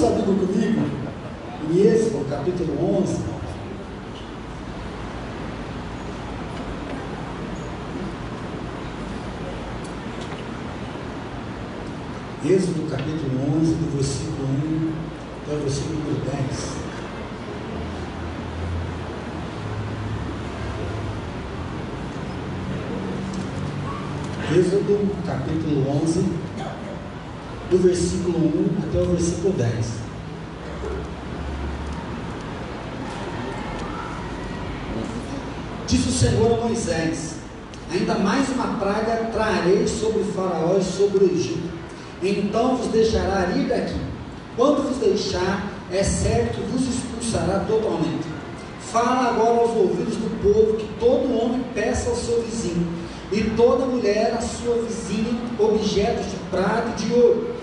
sua Bíblia comigo em Êxodo, capítulo 11. Êxodo capítulo 11, do versículo 1 até o versículo 10. Êxodo capítulo 11, do versículo 1 até o versículo 10. Disse o Senhor a Moisés: Ainda mais uma praga trarei sobre Faraó e sobre o Egito. Então vos deixará ir daqui. Quando vos deixar, é certo que vos expulsará totalmente. Fala agora aos ouvidos do povo que todo homem peça ao seu vizinho e toda mulher a sua vizinha objetos de prata e de ouro.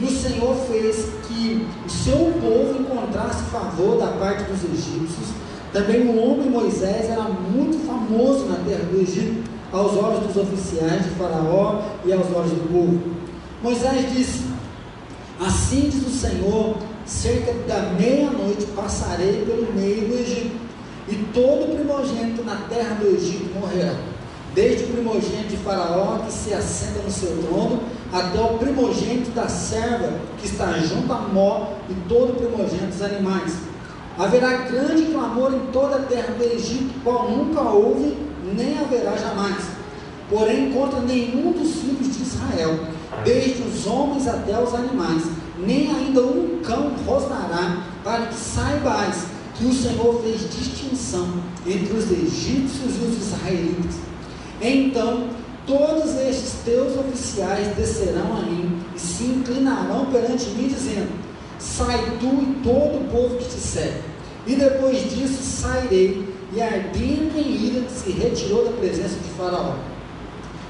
E o Senhor fez que o seu povo encontrasse favor da parte dos egípcios. Também o homem Moisés era muito famoso na terra do Egito, aos olhos dos oficiais de Faraó e aos olhos do povo. Moisés disse: Assim diz o Senhor: cerca da meia-noite passarei pelo meio do Egito, e todo primogênito na terra do Egito morrerá desde o primogênito de Faraó que se assenta no seu trono, até o primogênito da serva que está junto a Mó e todo o primogênito dos animais. Haverá grande clamor em toda a terra do Egito, qual nunca houve, nem haverá jamais. Porém, contra nenhum dos filhos de Israel, desde os homens até os animais, nem ainda um cão rosnará, para que saibais que o Senhor fez distinção entre os egípcios e os israelitas então todos estes teus oficiais descerão a mim e se inclinarão perante mim, dizendo: Sai tu e todo o povo que te segue. E depois disso sairei, e ardendo em ira se retirou da presença de Faraó.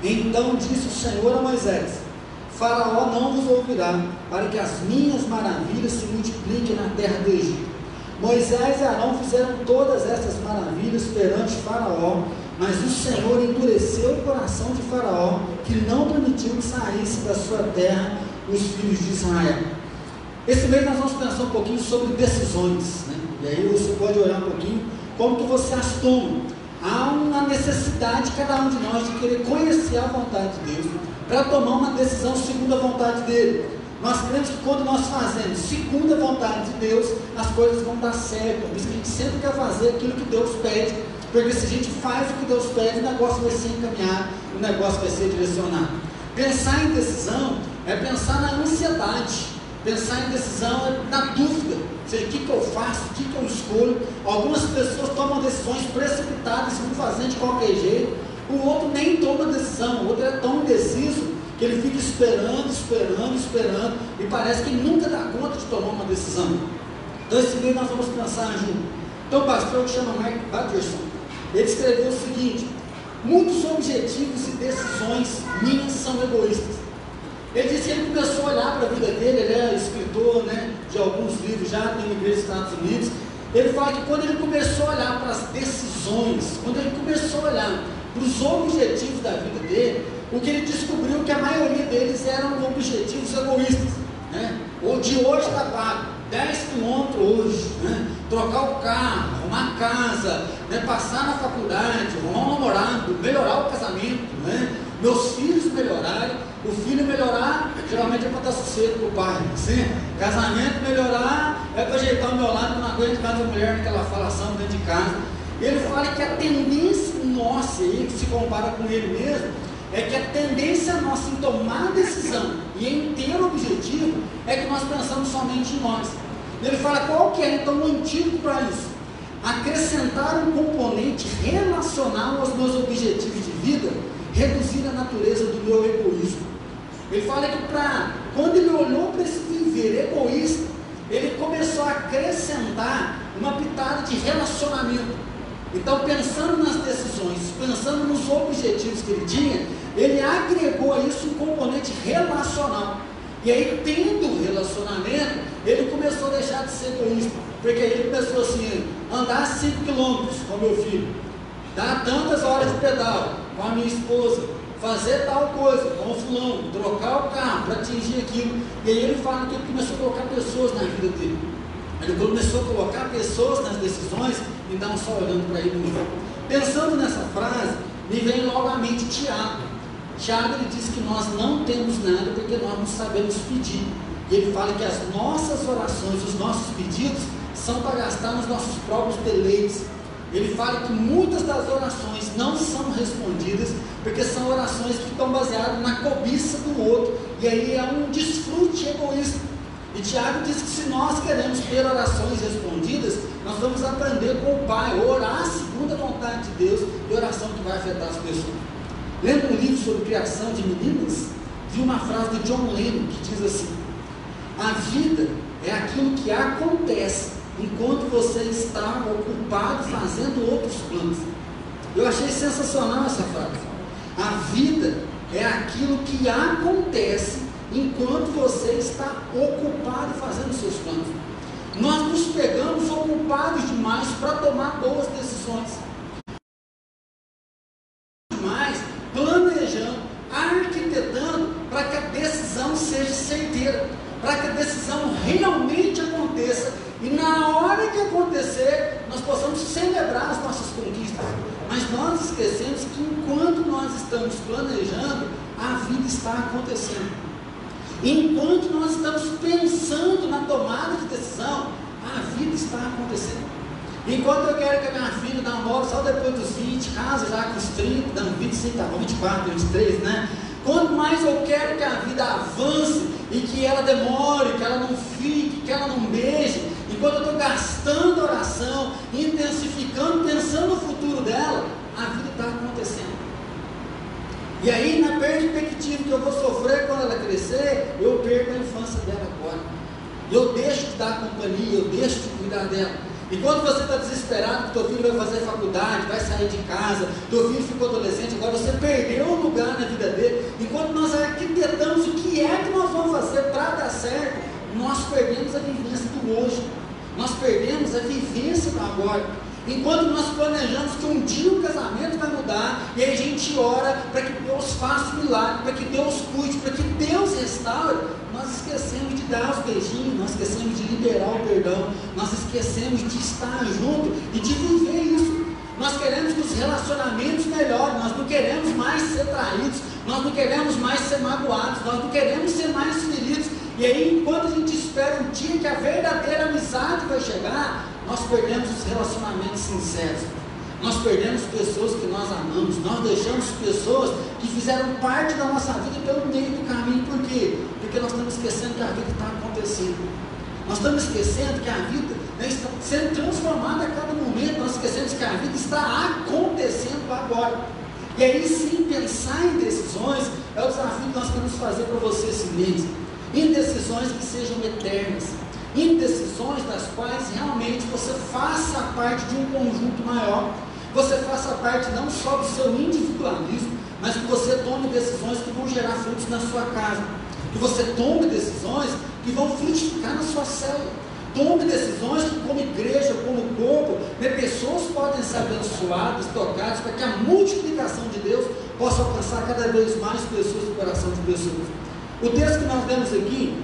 Então disse o Senhor a Moisés: Faraó não vos ouvirá, para que as minhas maravilhas se multipliquem na terra do Egito. Moisés e Arão fizeram todas essas maravilhas perante Faraó, mas o Senhor endureceu o coração de Faraó, que não permitiu que saísse da sua terra os filhos de Israel. Esse mês nós vamos pensar um pouquinho sobre decisões. Né? E aí você pode olhar um pouquinho como que você as toma. Há uma necessidade, cada um de nós, de querer conhecer a vontade de Deus para tomar uma decisão segundo a vontade dele. Nós cremos que quando nós fazemos segundo a vontade de Deus, as coisas vão dar certo. Por isso que a gente sempre quer fazer aquilo que Deus pede porque se a gente faz o que Deus pede, o negócio vai ser encaminhado, o negócio vai ser direcionado. Pensar em decisão é pensar na ansiedade. Pensar em decisão é na dúvida. Ou seja, o que, que eu faço, o que, que eu escolho. Algumas pessoas tomam decisões precipitadas vão fazendo de qualquer jeito. O outro nem toma decisão, o outro é tão indeciso que ele fica esperando, esperando, esperando e parece que nunca dá conta de tomar uma decisão. Então, esse mês nós vamos pensar junto. Então, o pastor que chama Mike Patterson, ele escreveu o seguinte: muitos objetivos e decisões minhas são egoístas. Ele disse que ele começou a olhar para a vida dele, ele é escritor né, de alguns livros já, tem igreja dos Estados Unidos. Ele fala que quando ele começou a olhar para as decisões, quando ele começou a olhar para os objetivos da vida dele, o que ele descobriu que a maioria deles eram objetivos egoístas. Né? O de hoje está pago, 10 quilômetros hoje, né? trocar o carro, arrumar a casa, né? passar na faculdade, arrumar um namorado, melhorar o casamento, né? meus filhos melhorarem, o filho melhorar, geralmente é para dar sossego para o pai, assim, casamento melhorar, é para ajeitar o meu lado, não aguento cada mulher naquela falação dentro de casa. Ele fala que a tendência nossa, que se compara com ele mesmo, é que a tendência nossa em tomar decisão e em ter objetivo é que nós pensamos somente em nós. Ele fala qual que é então o antídoto para isso? Acrescentar um componente relacional aos meus objetivos de vida, reduzir a natureza do meu egoísmo. Ele fala que para quando ele olhou para esse viver egoísta, ele começou a acrescentar uma pitada de relacionamento. Então, pensando nas decisões, pensando nos objetivos que ele tinha, ele agregou a isso um componente relacional. E aí, tendo relacionamento, ele começou a deixar de ser egoísta. Porque aí ele pensou assim: andar 5 quilômetros com meu filho, dar tantas horas de pedal com a minha esposa, fazer tal coisa, com o fulano, trocar o carro para atingir aquilo. E aí ele fala que ele começou a colocar pessoas na vida dele. Ele começou a colocar pessoas nas decisões e não só olhando para ele. Pensando nessa frase, me vem logo à mente Tiago. Tiago ele diz que nós não temos nada porque nós não sabemos pedir. E ele fala que as nossas orações, os nossos pedidos, são para gastar nos nossos próprios deleites. Ele fala que muitas das orações não são respondidas porque são orações que estão baseadas na cobiça do outro. E aí é um desfrute egoísta. E Tiago diz que se nós queremos ter orações respondidas, nós vamos aprender com o Pai, orar segundo a vontade de Deus e oração que vai afetar as pessoas. Lendo um livro sobre criação de meninas, vi uma frase de John Lennon que diz assim: A vida é aquilo que acontece enquanto você está ocupado fazendo outros planos. Eu achei sensacional essa frase. A vida é aquilo que acontece enquanto você está ocupado fazendo seus planos. Nós nos pegamos ocupados demais para tomar boas decisões. Demais planejando, arquitetando para que a decisão seja certeira, para que a decisão realmente aconteça e na hora que acontecer, nós possamos celebrar as nossas conquistas. Mas nós esquecemos que enquanto nós estamos planejando, a vida está acontecendo. Enquanto nós estamos pensando na tomada de decisão, a vida está acontecendo. Enquanto eu quero que a minha filha namore só depois dos 20, casa já com os 30, não, 25, tá 24, 23, né? Quanto mais eu quero que a vida avance e que ela demore, que ela não fique, que ela não beije, enquanto eu estou gastando oração, intensificando, pensando no futuro dela, a vida está acontecendo. E aí, na perspectiva que eu vou sofrer quando ela crescer, eu perco a infância dela agora. Eu deixo de dar companhia, eu deixo de cuidar dela. Enquanto você está desesperado que teu filho vai fazer faculdade, vai sair de casa, teu filho ficou adolescente, agora você perdeu um lugar na vida dele. Enquanto nós arquitetamos o que é que nós vamos fazer para dar certo, nós perdemos a vivência do hoje. Nós perdemos a vivência do agora. Enquanto nós planejamos que um dia o casamento vai mudar, e aí a gente ora para que Deus faça o milagre, para que Deus cuide, para que Deus restaure, nós esquecemos de dar os beijinhos, nós esquecemos de liberar o perdão, nós esquecemos de estar junto e de viver isso. Nós queremos que os relacionamentos melhorem, nós não queremos mais ser traídos, nós não queremos mais ser magoados, nós não queremos ser mais feridos. E aí, enquanto a gente espera um dia que a verdadeira amizade vai chegar, nós perdemos os relacionamentos sinceros. Nós perdemos pessoas que nós amamos, nós deixamos pessoas que fizeram parte da nossa vida pelo meio do caminho. Por quê? Porque nós estamos esquecendo que a vida está acontecendo. Nós estamos esquecendo que a vida né, está sendo transformada a cada momento. Nós esquecemos que a vida está acontecendo agora. E aí sim, pensar em decisões é o desafio que nós queremos fazer para você esse. Em decisões que sejam eternas em decisões das quais realmente você faça parte de um conjunto maior, você faça parte não só do seu individualismo, mas que você tome decisões que vão gerar frutos na sua casa, que você tome decisões que vão frutificar na sua célula. Tome decisões que, como igreja, como corpo, né, pessoas podem ser abençoadas, tocadas, para que a multiplicação de Deus possa alcançar cada vez mais pessoas no coração de pessoas. O texto que nós vemos aqui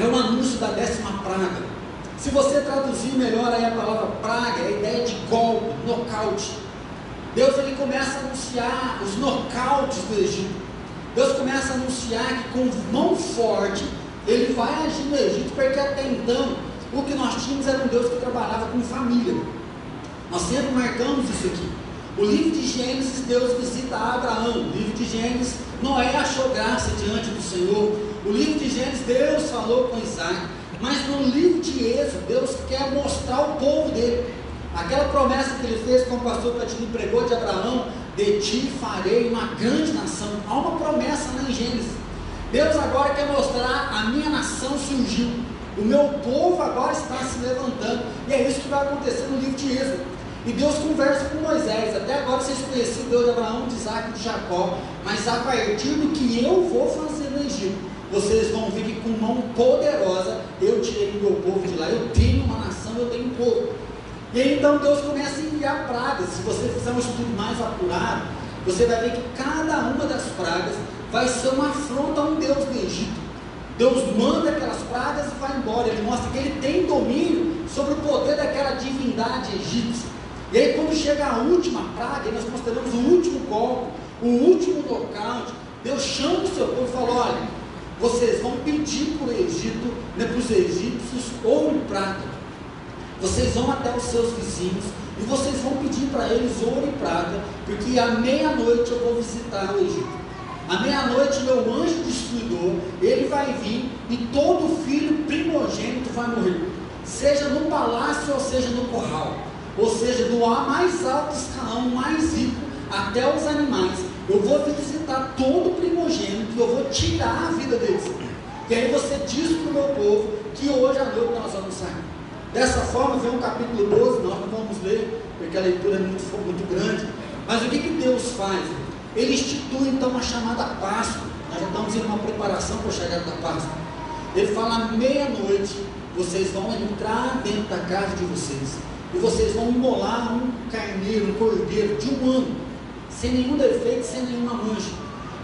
é um anúncio da décima praga. Se você traduzir melhor aí a palavra praga, é a ideia de golpe, nocaute. Deus ele começa a anunciar os nocautes do Egito. Deus começa a anunciar que com mão forte ele vai agir no Egito, porque até então o que nós tínhamos era um Deus que trabalhava com família. Nós sempre marcamos isso aqui. O livro de Gênesis, Deus visita Abraão. O livro de Gênesis, Noé achou graça diante do Senhor. O livro de Gênesis, Deus falou com Isaac. Mas no livro de Êxodo, Deus quer mostrar o povo dele. Aquela promessa que ele fez com o pastor Platini pregou de Abraão: De ti farei uma grande nação. Há uma promessa lá em Gênesis. Deus agora quer mostrar: a minha nação surgiu. O meu povo agora está se levantando. E é isso que vai acontecer no livro de Êxodo. E Deus conversa com Moisés. Até agora vocês conheciam Deus de Abraão, de Isaac e de Jacó. Mas a partir do que eu vou fazer no Egito, vocês vão ver que com mão poderosa eu tirei meu povo de lá. Eu tenho uma nação, eu tenho um povo. E aí, então Deus começa a enviar pragas. Se você fizer um estudo mais apurado, você vai ver que cada uma das pragas vai ser uma afronta a um Deus do Egito. Deus manda aquelas pragas e vai embora. Ele mostra que ele tem domínio sobre o poder daquela divindade egípcia. E aí, quando chega a última praga, nós consideramos o último golpe, o último nocaute, Deus chama o seu povo e fala: olha, vocês vão pedir para o Egito, né, para os egípcios, ouro e prata. Vocês vão até os seus vizinhos e vocês vão pedir para eles ouro e prata, porque à meia-noite eu vou visitar o Egito. À meia-noite, meu anjo destruidor, ele vai vir e todo filho primogênito vai morrer, seja no palácio ou seja no curral, ou seja, do mais alto escalão, mais rico, até os animais. Eu vou visitar todo primogênito eu vou tirar a vida deles. E aí você diz para o meu povo que hoje à noite nós vamos sair. Dessa forma, vem o capítulo 12, nós não vamos ler, porque a leitura é muito, muito grande. Mas o que, que Deus faz? Ele institui então uma chamada Páscoa. Nós já estamos em uma preparação para a chegada da Páscoa. Ele fala: meia-noite, vocês vão entrar dentro da casa de vocês. E vocês vão imolar um carneiro, um cordeiro de um ano, sem nenhum defeito, sem nenhuma mancha.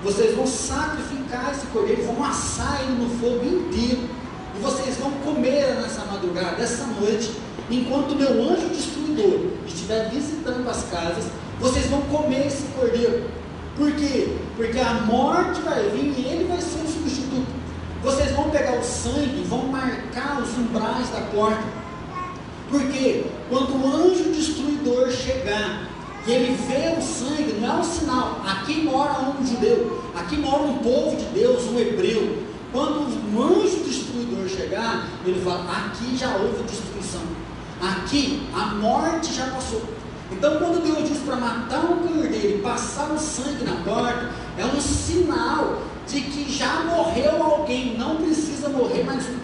Vocês vão sacrificar esse cordeiro, vão assar ele no fogo inteiro. E vocês vão comer nessa madrugada, essa noite, enquanto meu anjo destruidor estiver visitando as casas, vocês vão comer esse cordeiro. Por quê? Porque a morte vai vir e ele vai ser o substituto. Vocês vão pegar o sangue, vão marcar os umbrais da porta. Porque quando o anjo destruidor chegar e ele vê o sangue, não é um sinal. Aqui mora um judeu, aqui mora um povo de Deus, um hebreu. Quando o anjo destruidor chegar, ele fala: aqui já houve destruição. Aqui a morte já passou. Então, quando Deus diz para matar um cordeiro e passar o sangue na porta, é um sinal de que já morreu alguém, não precisa morrer mais um.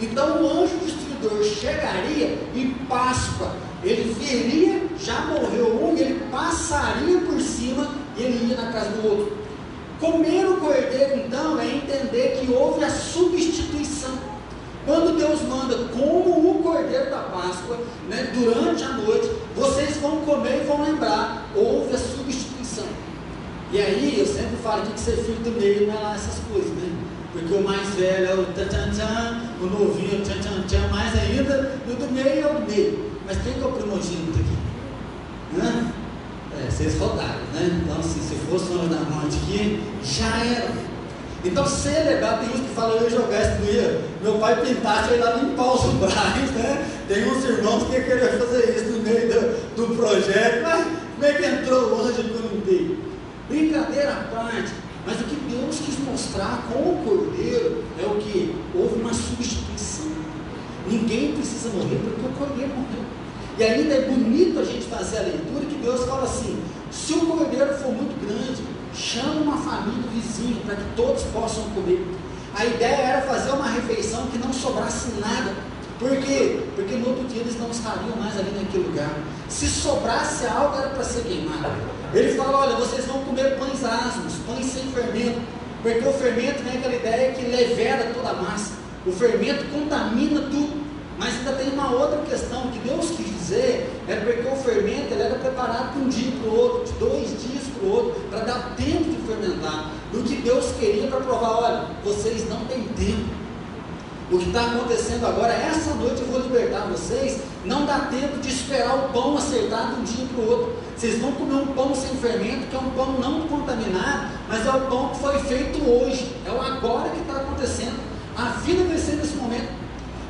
Então, o anjo destruidor chegaria em Páscoa, ele veria, já morreu um, ele passaria por cima e ele ia na casa do outro. Comer o cordeiro, então, é entender que houve a substituição. Quando Deus manda, como o cordeiro da Páscoa, né, durante a noite, vocês vão comer e vão lembrar, houve a substituição. E aí eu sempre falo que ser filho do meio não é lá essas coisas, né? Porque o mais velho é o tchan tchan, o novinho é o tchan tchan tchan, mais ainda, e o do meio é o meio. Mas quem que é o primogênito aqui? Hã? É, vocês rodaram, né? Então, assim, se fosse o da morte aqui, já era. Então celebrar, tem uns que falam, eu ia jogar esse dia, meu pai pintasse, eu ia lá limpar os umbrais, né? Tem uns irmãos que queriam fazer isso no meio do, do projeto, mas como é que entrou o anjo eu limpei? Brincadeira à parte, mas o que Deus quis mostrar com o cordeiro é o que? Houve uma substituição. Ninguém precisa morrer porque o cordeiro morreu. E ainda é bonito a gente fazer a leitura que Deus fala assim: se o cordeiro for muito grande, chama uma família vizinha para que todos possam comer. A ideia era fazer uma refeição que não sobrasse nada. Por quê? Porque no outro dia eles não estariam mais ali naquele lugar. Se sobrasse algo era para ser queimado. Ele fala: olha, vocês vão comer pães asmos, pães sem fermento. Porque o fermento vem aquela ideia que levera toda a massa. O fermento contamina tudo. Mas ainda tem uma outra questão que Deus quis dizer, é porque o fermento ele era preparado de um dia para o outro, de dois dias para o outro, para dar tempo de fermentar. E o que Deus queria para provar, olha, vocês não têm tempo. O que está acontecendo agora, essa noite eu vou libertar vocês, não dá tempo de esperar o pão acertar de um dia para o outro. Vocês vão comer um pão sem fermento, que é um pão não contaminado, mas é o pão que foi feito hoje, é o agora que está acontecendo. A vida vai ser nesse momento.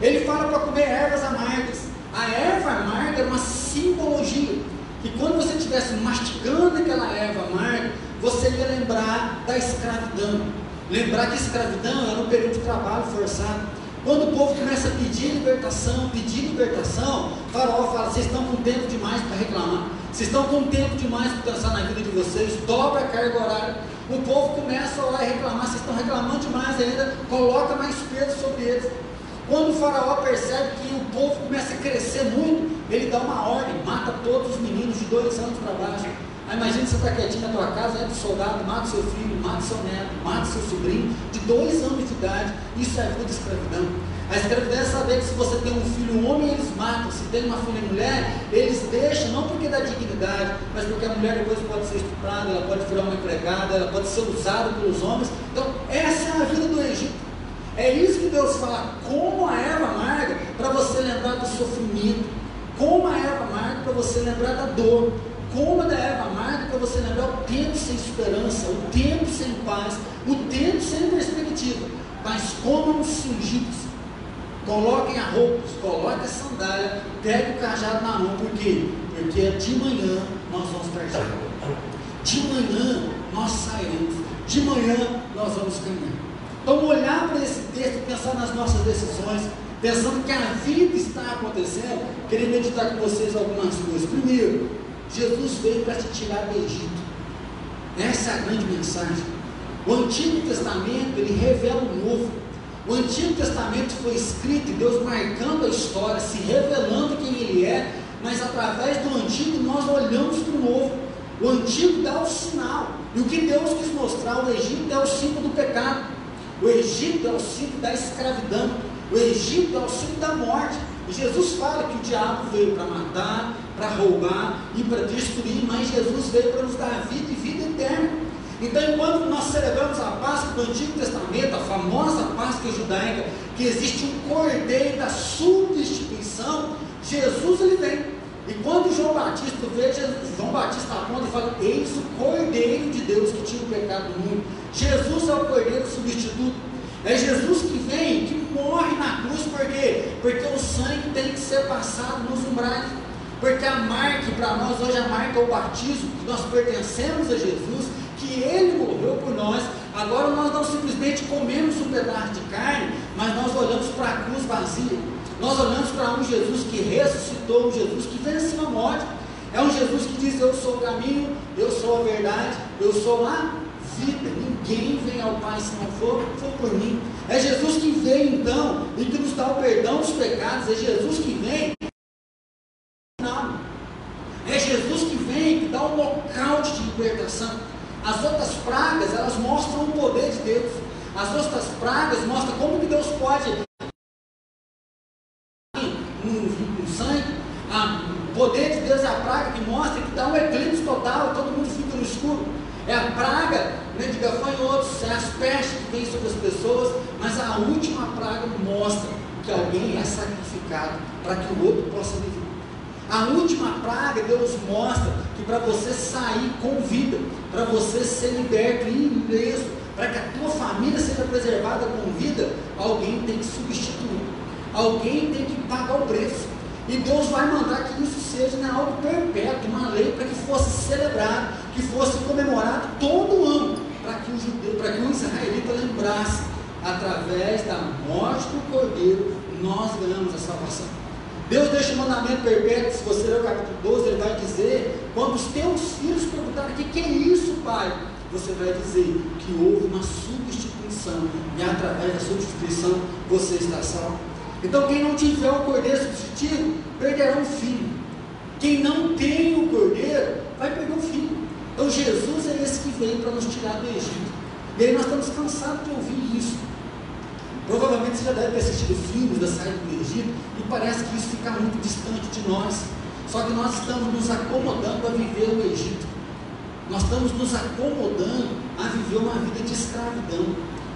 Ele fala para comer ervas amargas. A erva amarga era uma simbologia. Que quando você estivesse mastigando aquela erva amarga, você ia lembrar da escravidão. Lembrar que escravidão era um período de trabalho forçado. Quando o povo começa a pedir libertação, pedir libertação, faraó fala: vocês estão com tempo demais para reclamar, vocês estão com tempo demais para pensar na vida de vocês, dobra a carga horária. O povo começa a orar e reclamar, vocês estão reclamando demais ainda, coloca mais peso sobre eles. Quando o faraó percebe que o povo começa a crescer muito, ele dá uma ordem, mata todos os meninos de dois anos para baixo. Aí imagina você está quietinho na tua casa, entra o soldado, mata seu filho, mata seu neto, mata seu sobrinho, de dois anos de idade. Isso é vida de escravidão. A escravidão é saber que se você tem um filho homem, eles matam. Se tem uma filha mulher, eles deixam, não porque dá dignidade, mas porque a mulher depois pode ser estuprada, ela pode virar uma empregada, ela pode ser usada pelos homens. Então, essa é a vida do Egito. É isso que Deus fala, como a erva amarga, para você lembrar do sofrimento, como a erva amarga, para você lembrar da dor, Coma da erva amarga para você lembrar o tempo sem esperança, o tempo sem paz, o tempo sem perspectiva. Mas comam os cingidos, coloquem a roupa, coloquem a sandália, peguem o cajado na mão, por quê? Porque de manhã nós vamos partir. De manhã nós sairemos, de manhã nós vamos caminhar. Então olhar para esse texto, pensar nas nossas decisões, pensando que a vida está acontecendo, queria meditar com vocês algumas coisas. Primeiro, Jesus veio para te tirar do Egito. Essa é a grande mensagem. O Antigo Testamento, ele revela o novo. O Antigo Testamento foi escrito, Deus marcando a história, se revelando quem Ele é, mas através do Antigo nós olhamos para o Novo. O Antigo dá o sinal, e o que Deus quis mostrar, o Egito é o símbolo do pecado, o Egito é o símbolo da escravidão, o Egito é o símbolo da morte. E Jesus fala que o diabo veio para matar, para roubar e para destruir, mas Jesus veio para nos dar vida e vida eterna. Então, enquanto nós celebramos a Páscoa do Antigo Testamento, a famosa Páscoa judaica, que existe um cordeiro da substituição, Jesus ele vem. E quando João Batista vê, João Batista aponta e fala: Eis o Cordeiro de Deus que tira o pecado do mundo. Jesus é o Cordeiro substituto. É Jesus que vem, que morre na cruz, por quê? Porque o sangue tem que ser passado nos umbrais. Porque a marca, para nós hoje, a marca é o batismo, que nós pertencemos a Jesus, que Ele morreu por nós. Agora nós não simplesmente comemos um pedaço de carne, mas nós olhamos para a cruz vazia. Nós olhamos para um Jesus que ressuscitou, um Jesus que venceu a morte. É um Jesus que diz: Eu sou o caminho, eu sou a verdade, eu sou a vida. Ninguém vem ao Pai se não for, for por mim. É Jesus que vem então e que nos dá o perdão dos pecados. É Jesus que vem é Jesus que vem, que dá um nocaute de libertação. As outras pragas, elas mostram o poder de Deus. As outras pragas mostram como que Deus pode no, no sangue. Ah, o poder de Deus é a praga que mostra que dá um eclipse total, todo mundo fica no escuro. É a praga né, de gafanhotos, é as pestes que vêm sobre as pessoas, mas a última praga mostra que alguém é sacrificado para que o outro possa viver. A última praga, Deus mostra que para você sair com vida, para você ser liberto e ileso, para que a tua família seja preservada com vida, alguém tem que substituir, alguém tem que pagar o preço. E Deus vai mandar que isso seja né, algo perpétuo, uma lei para que fosse celebrado, que fosse comemorado todo ano, para que o judeu, para que o israelita lembrasse, através da morte do cordeiro, nós ganhamos a salvação. Deus deixa o mandamento perpétuo, se você ler o capítulo 12, ele vai dizer, quando os teus filhos perguntarem, o que, que é isso, pai? Você vai dizer que houve uma substituição, e através da substituição você está salvo. Então quem não tiver o cordeiro substitutivo, perderá o filho. Quem não tem o cordeiro, vai perder o filho. Então Jesus é esse que veio para nos tirar do Egito. E aí nós estamos cansados de ouvir isso. Provavelmente você já deve ter assistido filmes da saída do Egito e parece que isso fica muito distante de nós. Só que nós estamos nos acomodando a viver o Egito. Nós estamos nos acomodando a viver uma vida de escravidão.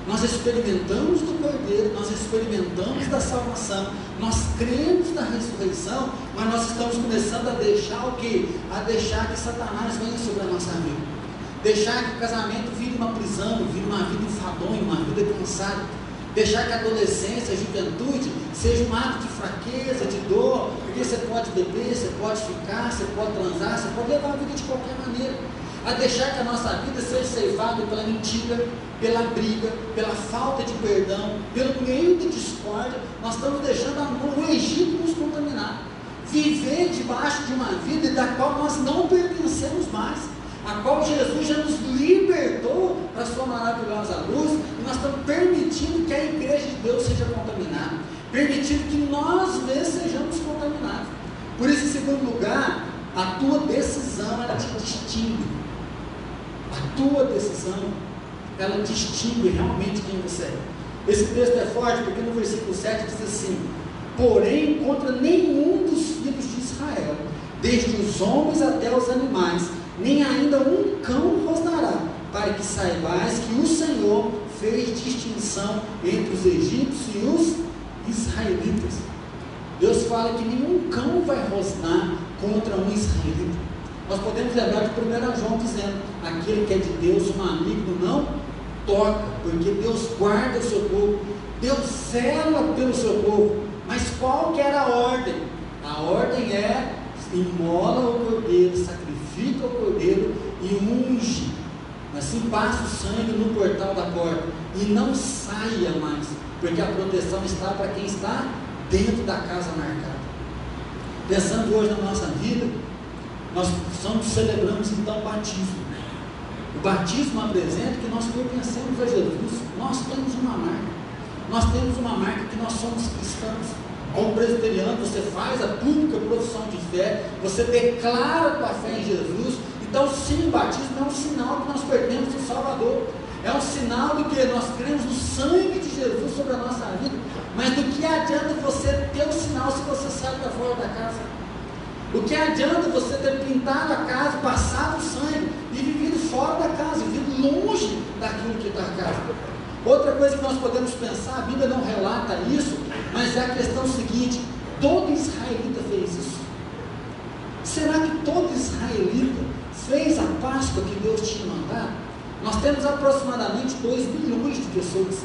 Nós experimentamos do Cordeiro, nós experimentamos da salvação, nós cremos na ressurreição, mas nós estamos começando a deixar o que? A deixar que Satanás venha sobre a nossa vida. Deixar que o casamento vire uma prisão, vire uma vida enfadonha, uma vida cansada Deixar que a adolescência, a juventude, seja um ato de fraqueza, de dor, porque você pode beber, você pode ficar, você pode transar, você pode levar a vida de qualquer maneira. A deixar que a nossa vida seja ceifada pela mentira, pela briga, pela falta de perdão, pelo meio de discórdia, nós estamos deixando o Egito nos contaminar. Viver debaixo de uma vida da qual nós não pertencemos mais a qual Jesus já nos libertou para sua maravilhosa luz, e nós estamos permitindo que a igreja de Deus seja contaminada, permitindo que nós mesmos sejamos contaminados. Por isso, em segundo lugar, A tua decisão, ela te distingue. A tua decisão, ela distingue realmente quem você é. Esse texto é forte porque no versículo 7 diz assim: Porém, contra nenhum dos filhos de Israel, desde os homens até os animais, nem ainda um cão rosnará, para que saibais que o Senhor fez distinção entre os egípcios e os israelitas. Deus fala que nenhum cão vai rosnar contra um israelita. Nós podemos lembrar de 1 João dizendo: aquele que é de Deus, amigo não toca, porque Deus guarda o seu povo, Deus zela pelo seu povo. Mas qual que era a ordem? A ordem é imola o cordeiro, sacrifica o cordeiro e unge. Assim passa o sangue no portal da porta e não saia mais, porque a proteção está para quem está dentro da casa marcada. Pensando hoje na nossa vida, nós somos, celebramos então o batismo. O batismo apresenta que nós pertencemos a Jesus. Nós temos uma marca. Nós temos uma marca que nós somos cristãos. Como presbiteriano, você faz a pública profissão de fé, você declara a tua fé em Jesus. Então, sim, o batismo é um sinal que nós perdemos o Salvador. É um sinal de que nós cremos no sangue de Jesus sobre a nossa vida. Mas do que adianta você ter o sinal se você sai para fora da casa? O que adianta você ter pintado a casa, passado o sangue e vivido fora da casa, vivido longe daquilo que está a casa? Outra coisa que nós podemos pensar, a Bíblia não relata isso, mas é a questão seguinte: todo israelita fez isso. Será que todo israelita fez a Páscoa que Deus tinha mandado? Nós temos aproximadamente 2 milhões de pessoas,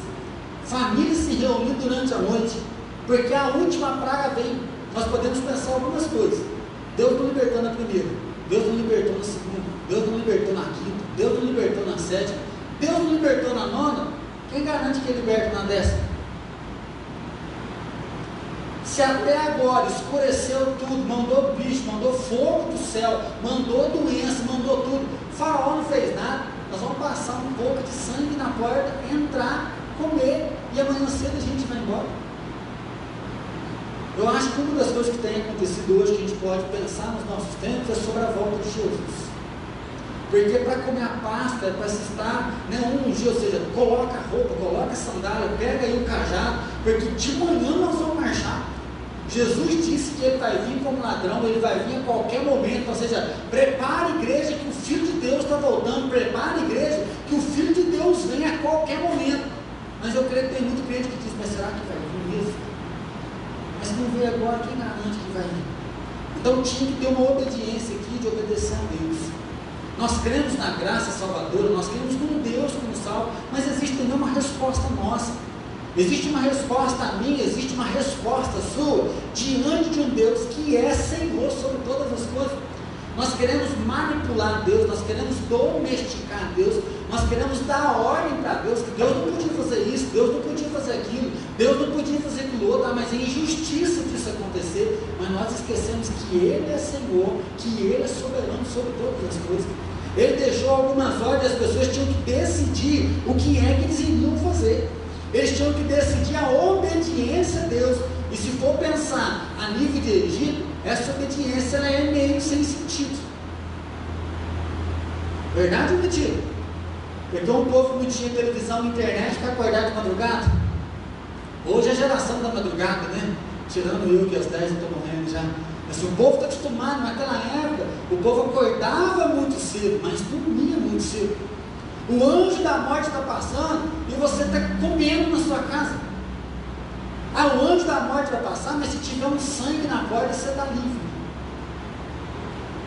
famílias se reunindo durante a noite, porque a última praga vem. Nós podemos pensar algumas coisas. Deus não libertou na primeira, Deus não libertou na segunda, Deus não libertou na quinta, Deus não libertou na sétima, Deus não libertou na nona, quem garante que ele liberta na décima? Se até agora escureceu tudo, mandou bicho, mandou fogo do céu, mandou doença, mandou tudo, Faraó não fez nada, nós vamos passar um pouco de sangue na porta, entrar, comer, e amanhã cedo a gente vai embora. Eu acho que uma das coisas que tem acontecido hoje que a gente pode pensar nos nossos tempos é sobre a volta de Jesus. Porque para comer a pasta, é para se estar né, um dia, ou seja, coloca a roupa, coloca a sandália, pega aí o cajado, porque de manhã nós vamos marchar. Jesus disse que ele vai vir como ladrão, ele vai vir a qualquer momento, ou seja, prepare a igreja que o Filho de Deus está voltando, prepare a igreja que o Filho de Deus vem a qualquer momento. Mas eu creio que tem muito crente que diz, mas será que vai vir mesmo? Mas não veio agora, quem garante que vai vir? Então tinha que ter uma obediência aqui de obedecer a Deus. Nós cremos na graça salvadora, nós cremos num Deus que nos salva, mas existe também uma resposta nossa. Existe uma resposta minha, existe uma resposta sua diante de um Deus que é Senhor sobre todas as coisas. Nós queremos manipular Deus, nós queremos domesticar Deus, nós queremos dar ordem para Deus, que Deus não podia fazer isso, Deus não podia fazer aquilo, Deus não podia fazer aquilo outro, ah, mas é injustiça disso acontecer, mas nós esquecemos que Ele é Senhor, que Ele é soberano sobre todas as coisas. Ele deixou algumas ordens, as pessoas tinham que decidir o que é que eles iriam fazer. Eles tinham que decidir a obediência a Deus. E se for pensar a nível de Egito, essa obediência ela é meio sem sentido. Verdade ou mentira? Porque um povo não tinha televisão e internet para acordar de madrugada. Hoje é a geração da madrugada, né? Tirando eu que às 10 estou morrendo já. Mas o povo está acostumado, naquela época, o povo acordava muito cedo, mas dormia muito cedo. O anjo da morte está passando e você está comendo na sua casa. Ah, o anjo da morte vai passar, mas se tiver um sangue na porta, você está livre.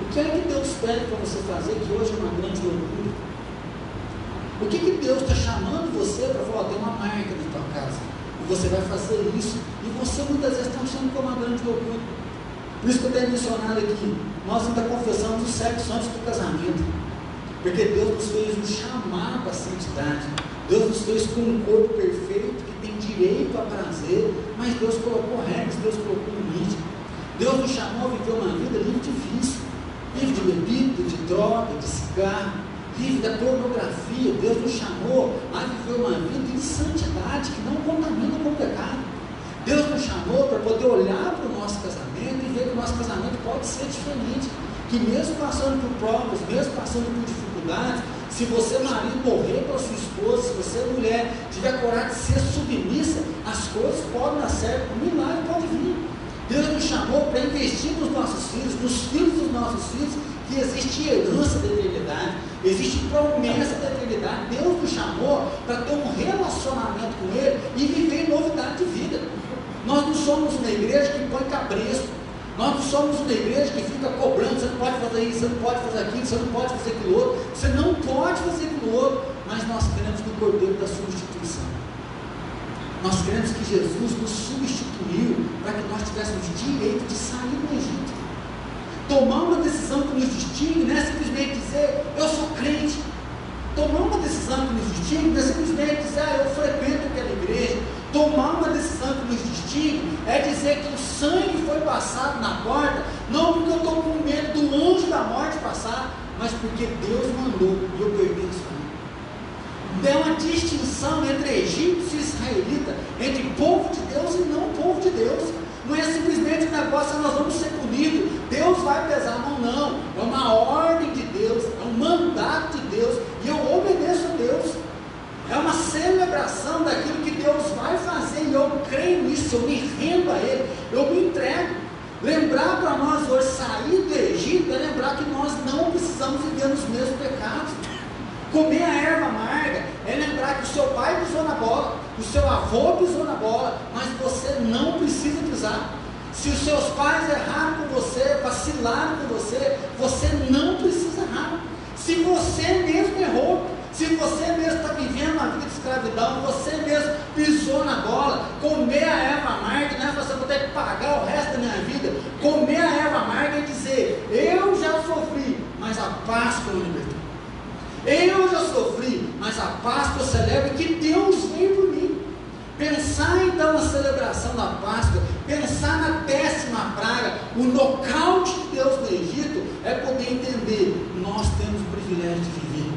O que é que Deus pede para você fazer que hoje é uma grande loucura? O que, que Deus está chamando você para falar, tem uma marca na tua casa, você vai fazer isso, e você muitas vezes está achando que é uma grande loucura. Por isso que eu tenho mencionado aqui, nós ainda confessamos o sexo antes do casamento, porque Deus nos fez um chamado à santidade, Deus nos fez com um corpo perfeito, direito a prazer, mas Deus colocou regras, Deus colocou limite. Deus nos chamou a viver uma vida livre de vício, livre de bebida, de droga, de cigarro, livre da pornografia. Deus nos chamou a viver uma vida de santidade que não contamina com o pecado. Deus nos chamou para poder olhar para o nosso casamento e ver que o nosso casamento pode ser diferente. que mesmo passando por provas, mesmo passando por dificuldades, se você, marido, morrer pela sua esposa, se você, mulher, tiver coragem de ser submissa, as coisas podem dar certo, o milagre pode vir. Deus nos chamou para investir nos nossos filhos, nos filhos dos nossos filhos, que existe herança da eternidade, existe promessa da eternidade. Deus nos chamou para ter um relacionamento com Ele e viver novidade de vida. Nós não somos uma igreja que põe cabresto, nós não somos uma igreja que fica cobrando, você não pode fazer isso, você não pode fazer aquilo, você não pode fazer aquilo outro, você não pode fazer aquilo outro, mas nós queremos que o Cordeiro da substituição. Nós queremos que Jesus nos substituiu para que nós tivéssemos direito de sair do Egito. Tomar uma decisão que nos distingue não é simplesmente dizer eu sou crente. Tomar uma decisão que nos distingue não é simplesmente dizer ah, eu frequento aquela igreja. Tomar uma decisão que nos distingue é dizer que o sangue foi passado na porta, não porque eu estou com medo do anjo da morte passar, mas porque Deus mandou e eu pertenço a é uma distinção entre egípcio e israelita, entre povo de Deus e não povo de Deus. Não é simplesmente negócio, nós vamos ser punidos, Deus vai pesar a mão, não. É uma ordem de Deus, é um mandato de Deus, e eu obedeço a Deus. É uma celebração daquilo que Deus vai fazer, e eu creio nisso, eu me rendo a Ele, eu me entrego. Lembrar para nós hoje sair do Egito é lembrar que nós não precisamos viver nos mesmos pecados. Comer a erva amarga é lembrar que o seu pai pisou na bola, o seu avô pisou na bola, mas você não precisa pisar. Se os seus pais erraram com você, vacilaram com você, você não precisa errar. Se você mesmo errou, se você mesmo está vivendo uma vida de escravidão, você mesmo pisou na bola, comer a erva amarga, né? você vai ter que pagar o resto da minha vida, comer a erva amarga e dizer, eu já sofri, mas a Páscoa me libertou. Eu já sofri, mas a Páscoa celebra que Deus veio por mim. Pensar então na celebração da Páscoa, pensar na décima praga, o nocaute de Deus no Egito, é poder entender: nós temos o privilégio de viver.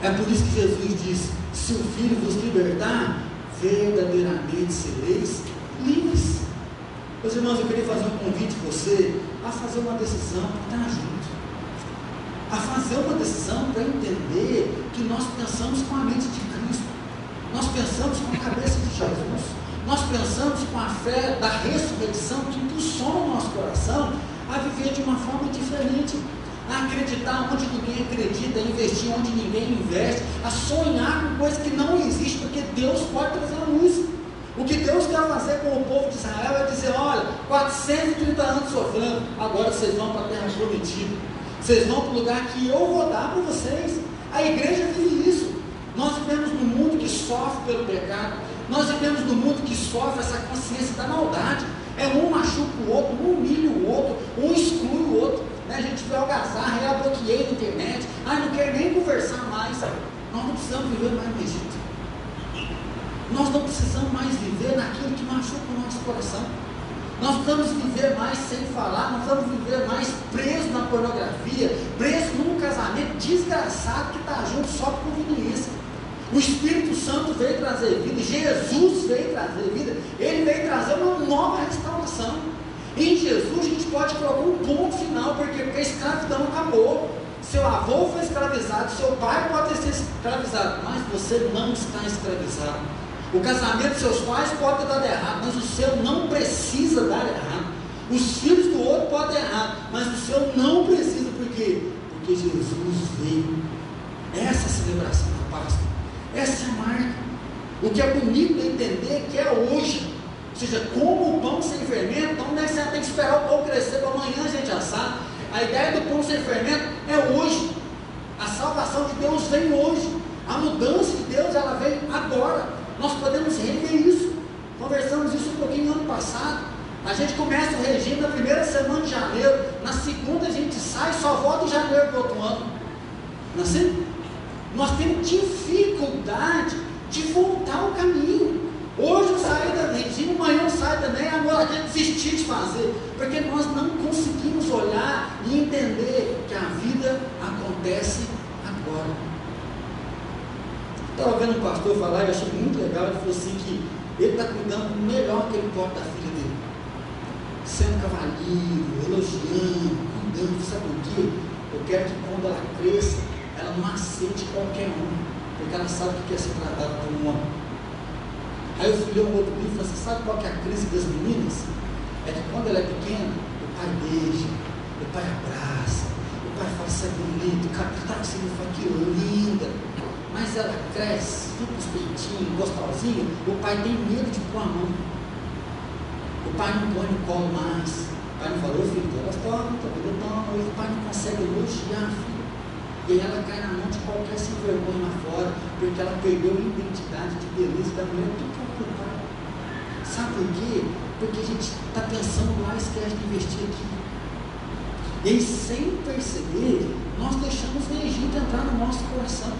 É por isso que Jesus disse: se o Filho vos libertar, verdadeiramente sereis livres. Meus irmãos, eu queria fazer um convite a você a fazer uma decisão para estar junto a fazer uma decisão para entender que nós pensamos com a mente de Cristo, nós pensamos com a cabeça de Jesus, nós pensamos com a fé da ressurreição que impulsiona o nosso coração a viver de uma forma diferente, a acreditar onde ninguém acredita, a investir onde ninguém investe, a sonhar com coisas que não existem, porque Deus pode trazer a luz. O que Deus quer fazer com o povo de Israel é dizer: olha, 430 anos sofrendo, agora vocês vão para a terra prometida. Vocês vão para o lugar que eu vou dar para vocês. A igreja vive isso. Nós vivemos que sofre pelo pecado. Nós vivemos num mundo que sofre essa consciência da maldade. É um machuca o outro, um humilha o outro, um exclui o outro. Né? A gente vê algazarra, eu bloqueei na internet. Ah, não quero nem conversar mais. Nós não precisamos viver mais no Egito. Nós não precisamos mais viver naquilo que machuca o nosso coração. Nós precisamos viver mais sem falar, nós precisamos viver mais preso na pornografia, preso num casamento desgraçado que está junto só por conveniência. O Espírito Santo veio trazer vida, Jesus veio trazer vida, ele veio trazer uma nova restauração. Em Jesus a gente pode colocar um ponto final, porque, porque a escravidão acabou. Seu avô foi escravizado, seu pai pode ter sido escravizado, mas você não está escravizado. O casamento dos seus pais pode ter dado errado, mas o seu não precisa dar errado. Os filhos do outro podem dar errado, mas o seu não precisa, por quê? Porque Jesus veio. Essa é celebração da Páscoa. Essa é a marca. O que é bonito é entender que é hoje. Ou seja, como o pão sem fermento, então é que você tem que esperar o pão crescer para amanhã a gente assar. A ideia do pão sem fermento é hoje. A salvação de Deus vem hoje. A mudança de Deus ela vem agora. Nós podemos rever isso. Conversamos isso um pouquinho ano passado. A gente começa o regime na primeira semana de janeiro, na segunda a gente sai, só volta em janeiro do outro ano. Não é assim? Nós temos dificuldade de voltar ao caminho. Hoje eu saí da regime, amanhã eu saio também, agora gente desistir de fazer, porque nós não conseguimos olhar e entender que a vida acontece agora. Estava vendo um pastor falar, eu achei muito legal, ele falou assim que ele está cuidando melhor que ele pode da filha dele. Sendo cavalheiro, elogiando, Deus, sabe por quê? Eu quero que quando ela cresça, ela aceite qualquer um, porque ela sabe o que é ser tratado como um homem. Aí eu fui ler um outro livro e falei assim, sabe qual é a crise das meninas? É que quando ela é pequena, o pai beija, o pai abraça, o pai fala, isso é bonito, cara, tá conseguindo falar que linda. Mas ela cresce, fica os peitinhos, gostosinho, o pai tem medo de pôr a mão. O pai não põe no colo mais. O pai não falou, filho, elas tomam, tá toma, o pai não consegue elogiar a filha. E aí ela cai na mão de qualquer sem vergonha lá fora, porque ela perdeu a identidade de beleza da mulher do próprio pai. Sabe por quê? Porque a gente está pensando lá e esquece de investir aqui. E aí, sem perceber, nós deixamos o Egito entrar no nosso coração.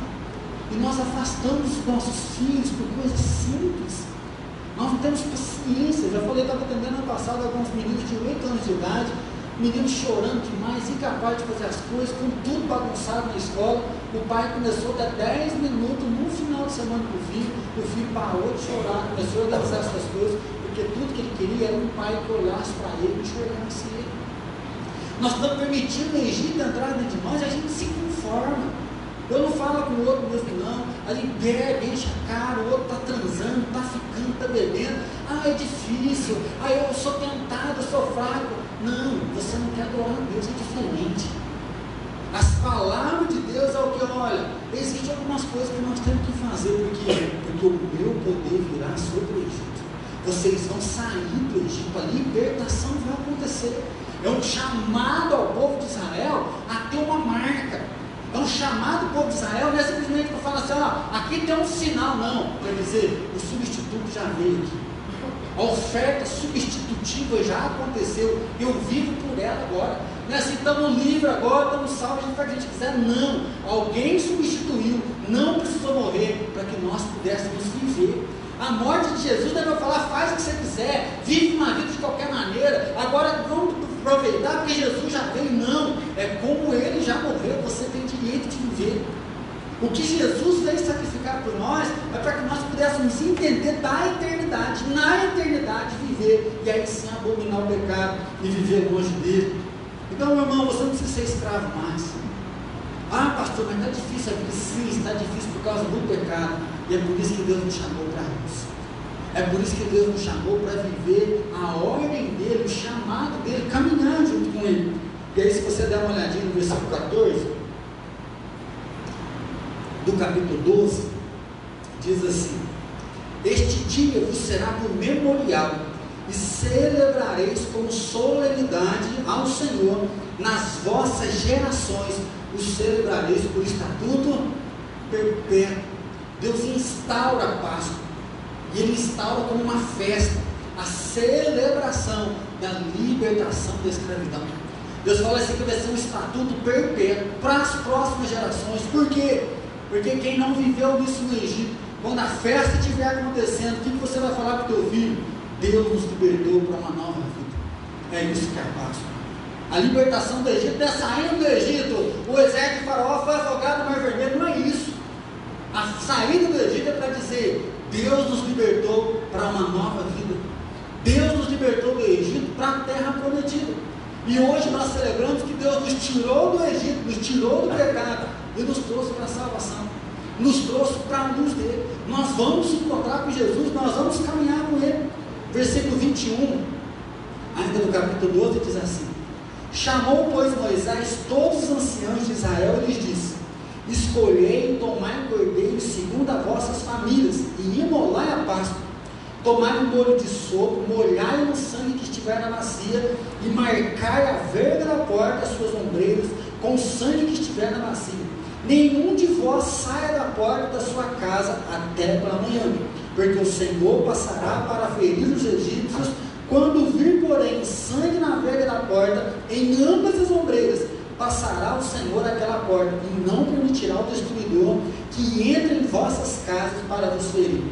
E nós afastamos os nossos filhos por coisas simples nós não temos paciência. Já falei, estava atendendo ano passado alguns meninos de 8 anos de idade, meninos chorando demais, incapazes de fazer as coisas, com tudo bagunçado na escola. O pai começou a dar 10 minutos no final de semana para o filho, o filho parou de chorar, começou a organizar essas coisas, porque tudo que ele queria era um pai que olhasse para ele e enxergasse ele. Nós estamos permitindo o Egito entrar dentro de nós e a gente se conforma. Eu não falo com o outro mesmo, não. A gente bebe, enche a cara, Ah, é difícil. Ah, eu sou tentado, eu sou fraco. Não, você não quer adorar a Deus, é diferente. As palavras de Deus é o que, olha, existem algumas coisas que nós temos que fazer, porque, porque o meu poder virá sobre o Egito. Vocês vão sair do Egito, a libertação vai acontecer. É um chamado ao povo de Israel a ter uma marca. É um chamado do povo de Israel, não é simplesmente para falar assim, ó, aqui tem um sinal, não. Quer dizer, o substituto já veio aqui. A oferta substitutiva já aconteceu. Eu vivo por ela agora. Não é assim, estamos livres agora, estamos salvos, a gente faz o que a gente quiser. Não. Alguém substituiu, não precisou morrer para que nós pudéssemos viver. A morte de Jesus deve falar, faz o que você quiser, vive uma vida de qualquer maneira. Agora vamos aproveitar porque Jesus já veio. Não, é como ele já morreu, você tem direito de viver. O que Jesus veio sacrificar por nós é para que nós pudéssemos entender da eternidade, na eternidade viver, e aí sim abominar o pecado e viver longe dele. Então, meu irmão, você não precisa ser escravo mais. Ah, pastor, mas está difícil a vida. Sim, está difícil por causa do pecado. E é por isso que Deus nos chamou para isso. É por isso que Deus nos chamou para viver a ordem dele, o chamado dele, caminhar junto com ele. E aí, se você der uma olhadinha no versículo 14, do capítulo 12, diz assim: Este dia vos será por memorial, e celebrareis como solenidade ao Senhor nas vossas gerações, o celebrareis por estatuto perpétuo. Deus instaura a Páscoa. E ele instaura como uma festa a celebração da libertação da escravidão. Deus fala assim que vai ser um estatuto perpétuo para as próximas gerações. Por quê? Porque quem não viveu isso no Egito, quando a festa estiver acontecendo, o que você vai falar para o teu filho? Deus nos libertou para uma nova vida. É isso que é a Páscoa. A libertação do Egito é saindo do Egito, o exército faraó foi afogado no Mar Vermelho, não é isso. A saída do Egito é para dizer, Deus nos libertou para uma nova vida. Deus nos libertou do Egito para a terra prometida. E hoje nós celebramos que Deus nos tirou do Egito, nos tirou do pecado e nos trouxe para a salvação. Nos trouxe para a luz dele. Nós vamos encontrar com Jesus, nós vamos caminhar com ele. Versículo 21, ainda no capítulo 12, diz assim: Chamou, pois, Moisés todos os anciãos de Israel e lhes disse: Escolhei e tomai cordeiro segundo as vossas famílias, e imolai a Páscoa. Tomai um molho de sopro, molhai no sangue que estiver na bacia, e marcai a verga da porta as suas ombreiras, com o sangue que estiver na bacia. Nenhum de vós saia da porta da sua casa até pela manhã, porque o Senhor passará para ferir os egípcios, quando vir, porém, sangue na verga da porta, em ambas as ombreiras, passará o Senhor aquela porta e não permitirá o destruidor que entre em vossas casas para vos ferir.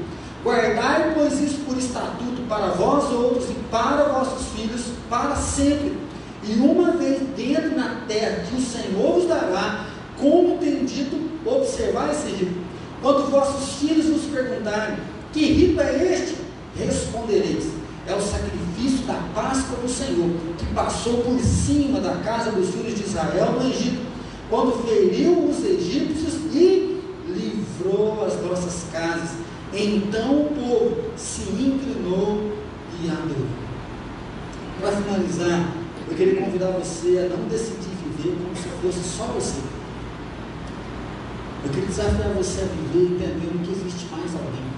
Guardai, pois, isso por estatuto para vós outros e para vossos filhos para sempre. E uma vez dentro na terra que o Senhor vos dará, como tem dito, observar esse rito. Quando vossos filhos vos perguntarem: Que rito é este? Respondereis: É o sacrifício da Páscoa do Senhor, que passou por cima da casa dos filhos de Israel no Egito, quando feriu os egípcios e livrou as nossas casas. Então o povo se inclinou e adorou. Para finalizar, eu queria convidar você a não decidir viver como se fosse só você. Eu queria desafiar você a viver entendendo que existe mais alguém.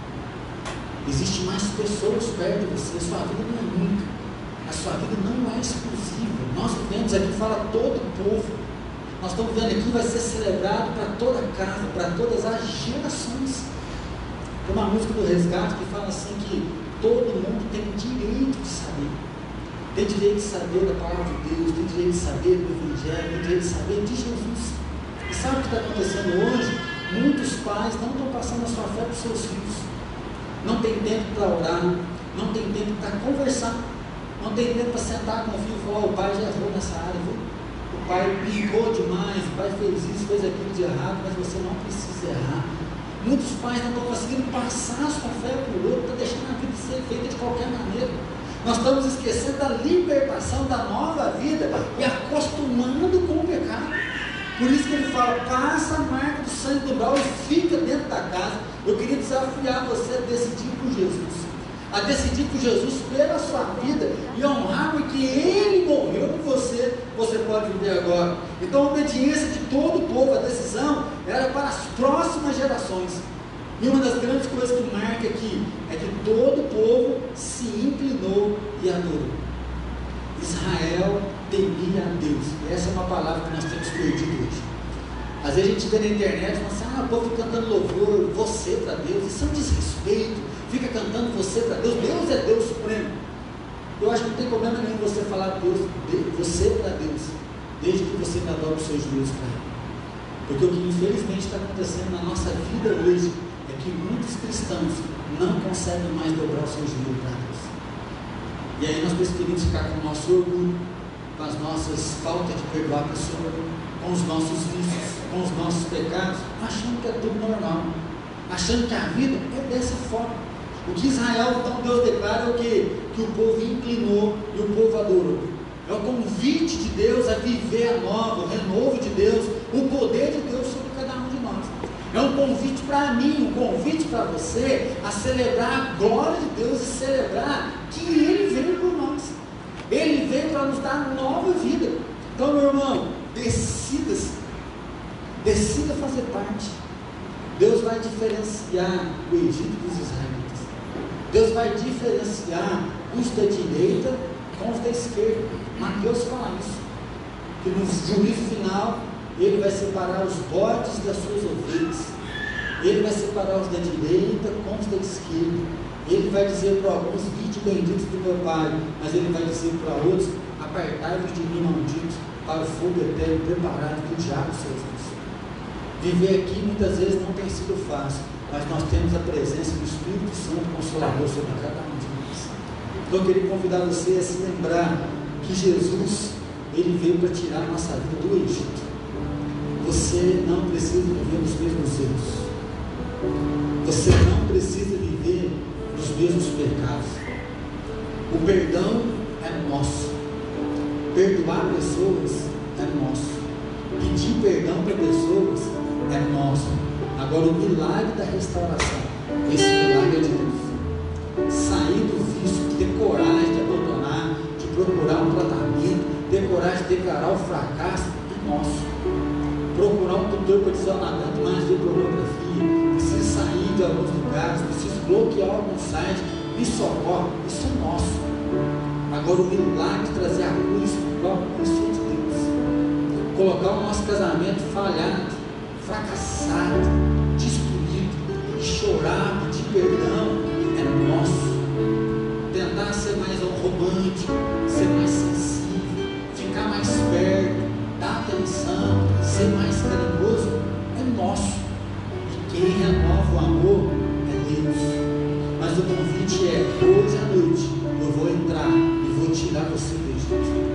Existe mais pessoas perto de você. A sua vida não é única. A sua vida não é exclusiva. Nós vivemos aqui, fala todo o povo. Nós estamos vendo aqui, vai ser celebrado para toda a casa, para todas as gerações. Tem uma música do resgate que fala assim que todo mundo tem direito de saber. Tem direito de saber da palavra de Deus, tem direito de saber do Evangelho, tem direito de saber de Jesus. Sabe o que está acontecendo hoje? Muitos pais não estão passando a sua fé para os seus filhos. Não tem tempo para orar, não tem tempo para conversar, não tem tempo para sentar com o filho e falar: o pai já errou nessa área, viu? o pai brincou demais, o pai fez isso, fez aquilo de errado, mas você não precisa errar. Muitos pais não estão conseguindo passar a sua fé para o outro, estão deixando a vida ser feita de qualquer maneira. Nós estamos esquecendo da libertação da nova vida e acostumando com o pecado. Por isso que ele fala, passa a marca do sangue do brau e fica dentro da casa. Eu queria desafiar você a decidir por Jesus. A decidir por Jesus pela sua vida e honrar porque Ele morreu por você, você pode viver agora. Então a obediência de todo o povo, a decisão, era para as próximas gerações. E uma das grandes coisas que marca aqui é que todo o povo se inclinou e adorou. Israel temia a Deus. Essa é uma palavra que nós temos perdido hoje. Às vezes a gente vê na internet, fala assim, ah, o povo cantando louvor, você para Deus, isso é um desrespeito, fica cantando você para Deus, Deus é Deus Supremo. Eu acho que não tem problema nenhum você falar Deus, você para Deus, desde que você me adore os seus joelhos para Ele. Porque o que infelizmente está acontecendo na nossa vida hoje é que muitos cristãos não conseguem mais dobrar os seus joelhos para Deus. E aí nós preferimos ficar com o nosso orgulho, com as nossas faltas de perdoar a pessoa, com os nossos vícios, com os nossos pecados, achando que é tudo normal, achando que a vida é dessa forma. O que Israel, então, Deus declara é o que? Que o povo inclinou e o povo adorou. É o convite de Deus a viver a nova, o renovo de Deus, o poder de Deus sobre cada um de nós. É um convite para mim, um convite para você a celebrar a glória de Deus e celebrar que Ele veio por nós. Ele veio para nos dar nova vida. Então, meu irmão, decida-se. Decida fazer parte. Deus vai diferenciar o Egito dos israelitas. Deus vai diferenciar os da direita com os da esquerda. Mateus fala isso. Que no juízo final, ele vai separar os bodes das suas ovelhas. Ele vai separar os da direita com os da esquerda. Ele vai dizer para alguns, vinde benditos do meu Pai, mas ele vai dizer para outros, apartai-vos de mim, malditos, para o fogo eterno preparado que o diabo seus Viver aqui muitas vezes não tem sido fácil, mas nós temos a presença do Espírito Santo Consolador sobre cada um de nós. Então eu queria convidar você a se lembrar que Jesus, ele veio para tirar a nossa vida do Egito. Você não precisa viver nos mesmos erros. Você não precisa viver mesmos pecados. O perdão é nosso. Perdoar pessoas é nosso. Pedir perdão para pessoas é nosso. Agora, o milagre da restauração, esse milagre é de Deus. Sair do vício, ter coragem de abandonar, de procurar um tratamento, ter coragem de declarar o fracasso, é nosso. Procurar um tutor para aguento mais ver pornografia, preciso sair de alguns lugares, preciso bloquear alguns sites, me socorre, isso é nosso. Agora, o milagre de trazer a luz, isso é de Deus. Colocar o nosso casamento falhado, fracassado, destruído, chorar, pedir perdão, é nosso. Tentar ser mais romântico, ser mais sensível, ficar mais perto, dar atenção, ser mais carinhoso, é nosso. E quem renova o amor. O convite é, hoje à noite, eu vou entrar e vou tirar você do Egito.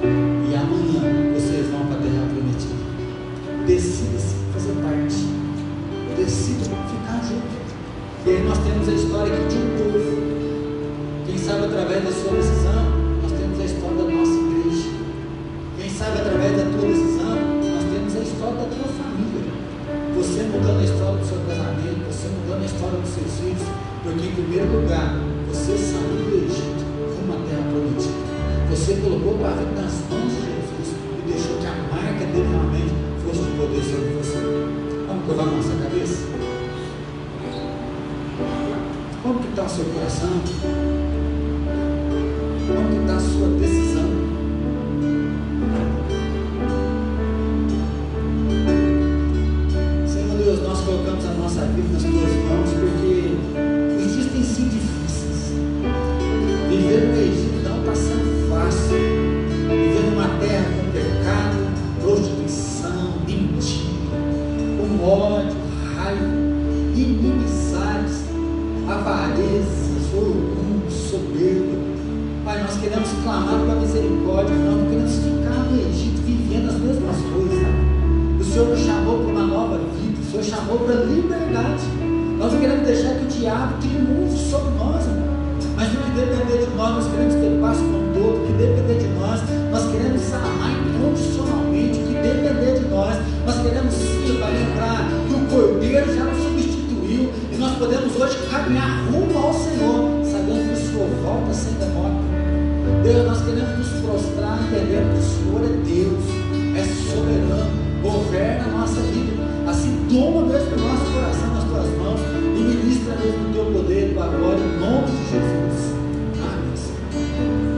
E amanhã vocês vão para a terra prometida. Decida-se fazer parte. Decida ficar junto. E aí nós temos a história aqui de um povo. Quem sabe através da sua decisão, está o seu coração? Onde está a sua decisão? Senhor Deus, nós colocamos a nossa vida nas tuas mãos.